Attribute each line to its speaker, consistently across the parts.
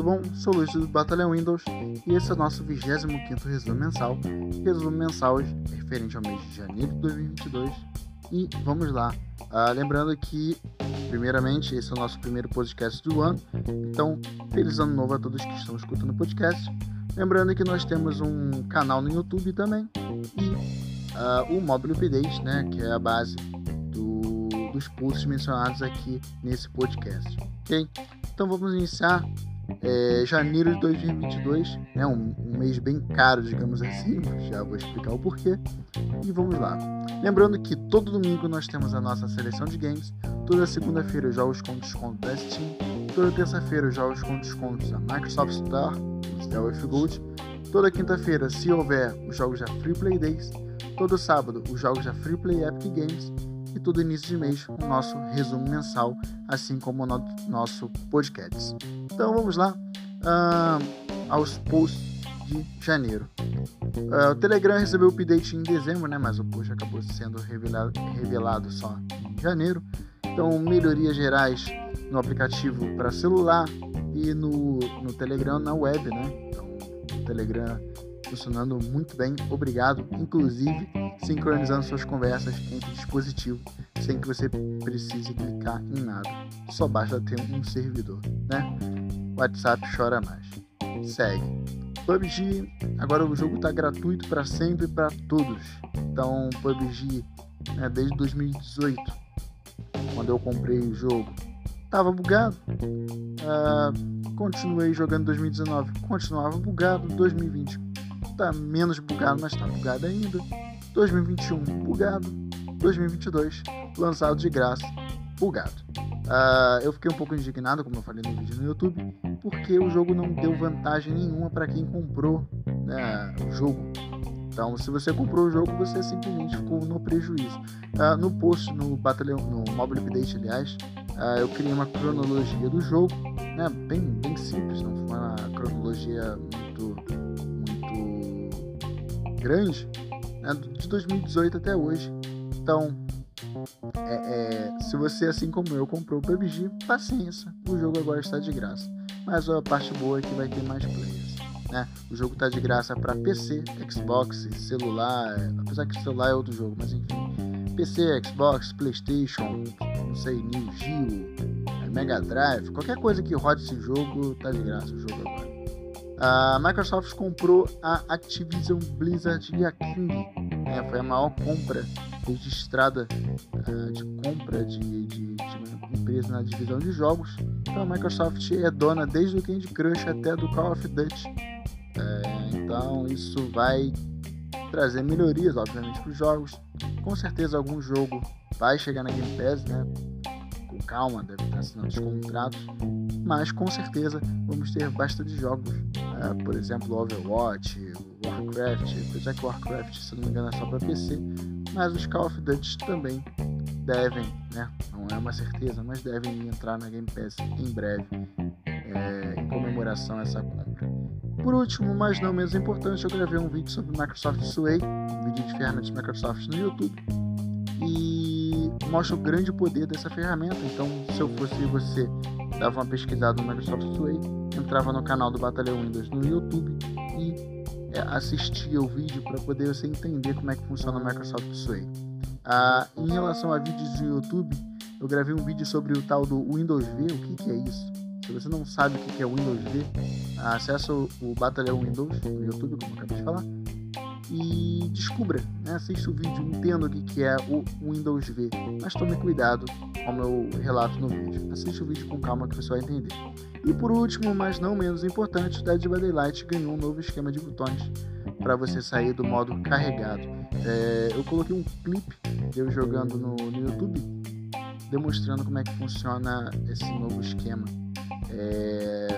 Speaker 1: tudo bom? Sou Luiz do Batalhão Windows e esse é o nosso 25 resumo mensal, resumo mensal referente ao mês de janeiro de 2022. E vamos lá, uh, lembrando que, primeiramente, esse é o nosso primeiro podcast do ano, então, feliz ano novo a todos que estão escutando o podcast. Lembrando que nós temos um canal no YouTube também e uh, o Mobile Update, né, que é a base do, dos posts mencionados aqui nesse podcast, ok? Então vamos iniciar é, janeiro de 2022, né, um, um, mês bem caro, digamos assim, já vou explicar o porquê. E vamos lá. Lembrando que todo domingo nós temos a nossa seleção de games, toda segunda-feira os jogos com desconto da Steam, toda terça-feira os jogos com descontos da Microsoft Store, da UF Gold, toda quinta-feira, se houver, os jogos da Free Play Days, todo sábado os jogos da Free Play Epic Games e todo início de mês o nosso resumo mensal, assim como o no nosso podcast. Então vamos lá uh, aos posts de janeiro. Uh, o Telegram recebeu o update em dezembro, né, mas o post acabou sendo revelado, revelado só em janeiro. Então, melhorias gerais no aplicativo para celular e no, no Telegram na web, né? Então, o Telegram funcionando muito bem, obrigado. Inclusive, sincronizando suas conversas entre dispositivos sem que você precise clicar em nada. Só basta ter um servidor, né? WhatsApp chora mais. Segue. PUBG, agora o jogo está gratuito para sempre para todos. Então, PUBG, né, desde 2018, quando eu comprei o jogo, tava bugado. Uh, continuei jogando 2019, continuava bugado. 2020 tá menos bugado, mas tá bugado ainda. 2021 bugado. 2022 lançado de graça, bugado. Uh, eu fiquei um pouco indignado, como eu falei no vídeo no YouTube, porque o jogo não deu vantagem nenhuma para quem comprou né, o jogo. Então, se você comprou o jogo, você simplesmente ficou no prejuízo. Uh, no post, no Battleon, no Mobile Update, aliás, uh, eu criei uma cronologia do jogo, né, bem, bem simples, não foi uma cronologia muito grande, né, de 2018 até hoje. Então, é, é, se você, assim como eu, comprou o PUBG, paciência, o jogo agora está de graça. Mas a parte boa é que vai ter mais players. Né? O jogo está de graça para PC, Xbox, celular, apesar que celular é outro jogo, mas enfim. PC, Xbox, Playstation, não sei, New Geo, Mega Drive, qualquer coisa que rode esse jogo, tá de graça o jogo agora. A Microsoft comprou a Activision Blizzard e a King. Né? Foi a maior compra registrada uh, de compra de, de, de, empresa na divisão de jogos. Então a Microsoft é dona desde o Candy Crush até do Call of Duty. É, então isso vai trazer melhorias, obviamente, para os jogos. Com certeza algum jogo vai chegar na Game Pass, né? Com calma, deve estar assinando os contratos. Mas com certeza vamos ter bastante jogos. Uh, por exemplo, Overwatch, Warcraft, apesar que Warcraft, se não me engano, é só para PC, mas os Call of Duty também devem, né? Não é uma certeza, mas devem entrar na Game Pass em breve, é, em comemoração a essa compra. Por último, mas não menos importante, eu gravei um vídeo sobre Microsoft Sway, um vídeo de ferramentas Microsoft no YouTube, e mostra o grande poder dessa ferramenta. Então, se eu fosse você, dava uma pesquisada no Microsoft Sway, entrava no canal do Batalhão Windows no YouTube e é, assistir o vídeo para poder você entender como é que funciona o Microsoft Sway. Ah, em relação a vídeos do YouTube, eu gravei um vídeo sobre o tal do Windows V. O que, que é isso? Se você não sabe o que, é Windows V, acesse o, o Batalhão Windows no YouTube, como eu acabei de falar, e descubra, né? assista o vídeo, entenda o que, é o Windows V. Mas tome cuidado ao meu relato no vídeo. Assiste o vídeo com calma que você vai entender. E por último, mas não menos importante, o Dead by Daylight ganhou um novo esquema de botões para você sair do modo carregado. É, eu coloquei um clipe eu jogando no, no, YouTube demonstrando como é que funciona esse novo esquema. É,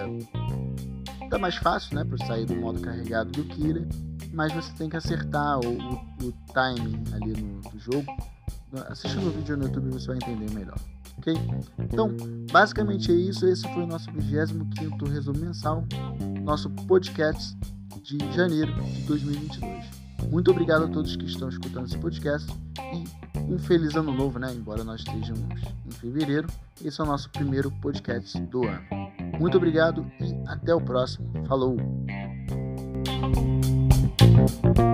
Speaker 1: tá mais fácil, né, para sair do modo carregado do Killer, mas você tem que acertar o, o, o timing ali no, do jogo. Assistindo o vídeo no YouTube você vai entender melhor ok? Então, basicamente é isso. Esse foi o nosso 25 resumo mensal, nosso podcast de janeiro de 2022. Muito obrigado a todos que estão escutando esse podcast e um feliz ano novo, né? Embora nós estejamos em fevereiro, esse é o nosso primeiro podcast do ano. Muito obrigado e até o próximo. Falou! Thank you